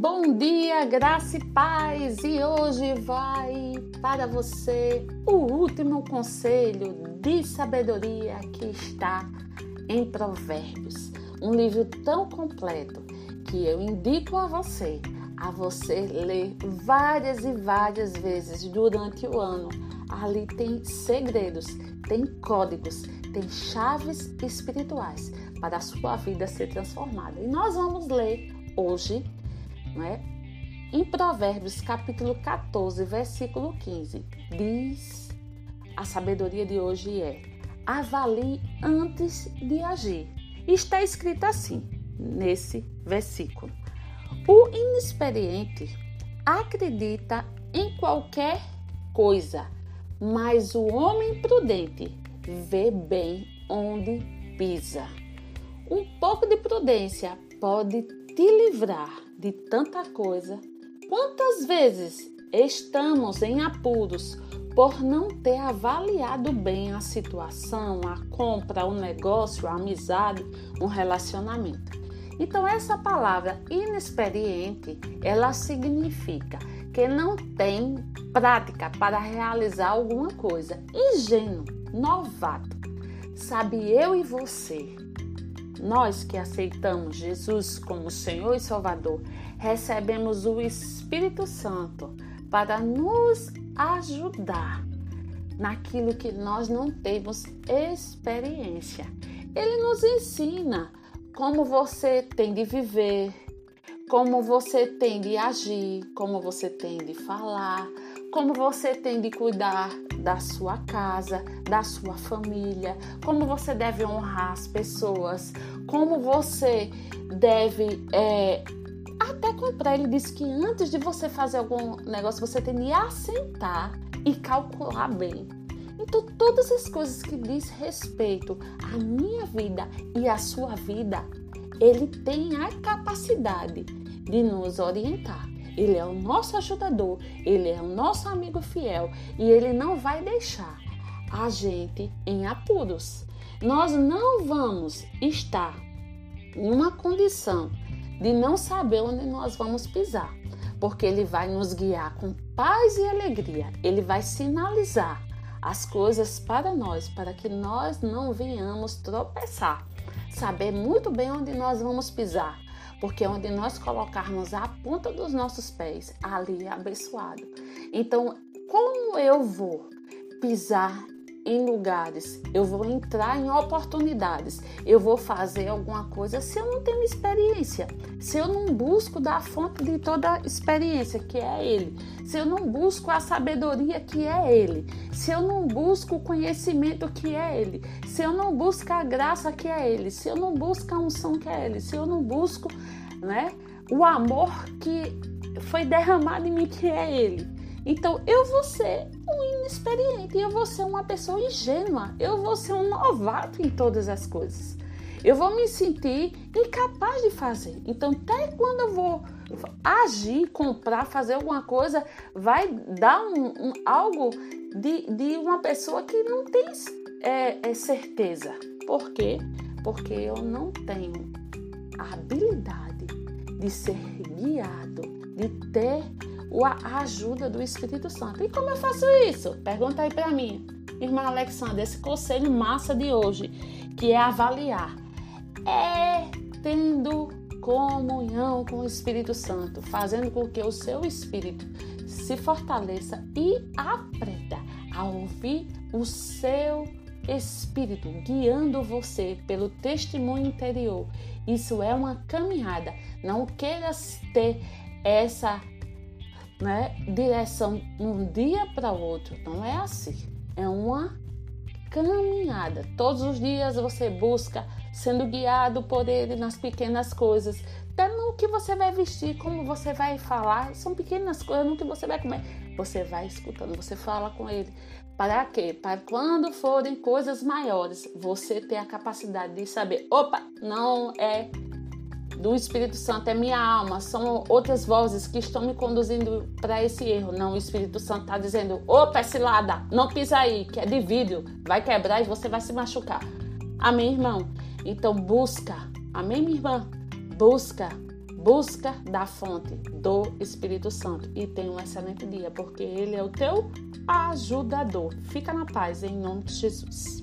Bom dia, graça e paz! E hoje vai para você o último conselho de sabedoria que está em Provérbios, um livro tão completo que eu indico a você a você ler várias e várias vezes durante o ano. Ali tem segredos, tem códigos, tem chaves espirituais para a sua vida ser transformada. E nós vamos ler hoje, não é? Em Provérbios capítulo 14, versículo 15, diz: A sabedoria de hoje é: avalie antes de agir. Está escrito assim nesse versículo. O inexperiente acredita em qualquer coisa, mas o homem prudente vê bem onde pisa. Um pouco de prudência pode te livrar de tanta coisa. Quantas vezes estamos em apuros por não ter avaliado bem a situação, a compra, o negócio, a amizade, um relacionamento? Então essa palavra inexperiente, ela significa que não tem prática para realizar alguma coisa. Ingênuo, novato. Sabe eu e você, nós que aceitamos Jesus como Senhor e Salvador, recebemos o Espírito Santo para nos ajudar naquilo que nós não temos experiência. Ele nos ensina como você tem de viver, como você tem de agir, como você tem de falar, como você tem de cuidar da sua casa, da sua família, como você deve honrar as pessoas, como você deve é, até comprar. Ele disse que antes de você fazer algum negócio, você tem de assentar e calcular bem então, todas as coisas que diz respeito à minha vida e à sua vida, ele tem a capacidade de nos orientar. Ele é o nosso ajudador, ele é o nosso amigo fiel e ele não vai deixar a gente em apuros. Nós não vamos estar em uma condição de não saber onde nós vamos pisar, porque ele vai nos guiar com paz e alegria, ele vai sinalizar as coisas para nós, para que nós não venhamos tropeçar. Saber muito bem onde nós vamos pisar, porque onde nós colocarmos a ponta dos nossos pés, ali é abençoado. Então, como eu vou pisar em lugares, eu vou entrar em oportunidades, eu vou fazer alguma coisa se eu não tenho experiência, se eu não busco da fonte de toda experiência, que é Ele, se eu não busco a sabedoria que é Ele, se eu não busco o conhecimento que é Ele, se eu não busco a graça que é Ele, se eu não busco a unção que é Ele, se eu não busco né, o amor que foi derramado em mim que é Ele. Então eu vou ser inexperiente, eu vou ser uma pessoa ingênua, eu vou ser um novato em todas as coisas. Eu vou me sentir incapaz de fazer. Então, até quando eu vou agir, comprar, fazer alguma coisa, vai dar um, um algo de, de uma pessoa que não tem é, é certeza. Por quê? Porque eu não tenho a habilidade de ser guiado, de ter a ajuda do Espírito Santo. E como eu faço isso? Pergunta aí para mim, irmã Alexandra, esse conselho massa de hoje, que é avaliar. É tendo comunhão com o Espírito Santo, fazendo com que o seu espírito se fortaleça e aprenda a ouvir o seu espírito guiando você pelo testemunho interior. Isso é uma caminhada. Não queiras ter essa né, direção de um dia para o outro. Não é assim. É uma caminhada. Todos os dias você busca sendo guiado por ele nas pequenas coisas. Até no que você vai vestir, como você vai falar, são pequenas coisas no que você vai comer. Você vai escutando, você fala com ele. Para quê? Para quando forem coisas maiores, você ter a capacidade de saber, opa, não é do Espírito Santo, é minha alma, são outras vozes que estão me conduzindo para esse erro. Não, o Espírito Santo está dizendo, opa, cilada, não pisa aí, que é de vidro, vai quebrar e você vai se machucar. Amém, irmão? Então busca, amém, minha irmã? Busca, busca da fonte do Espírito Santo e tenha um excelente dia, porque ele é o teu ajudador. Fica na paz, em nome de Jesus.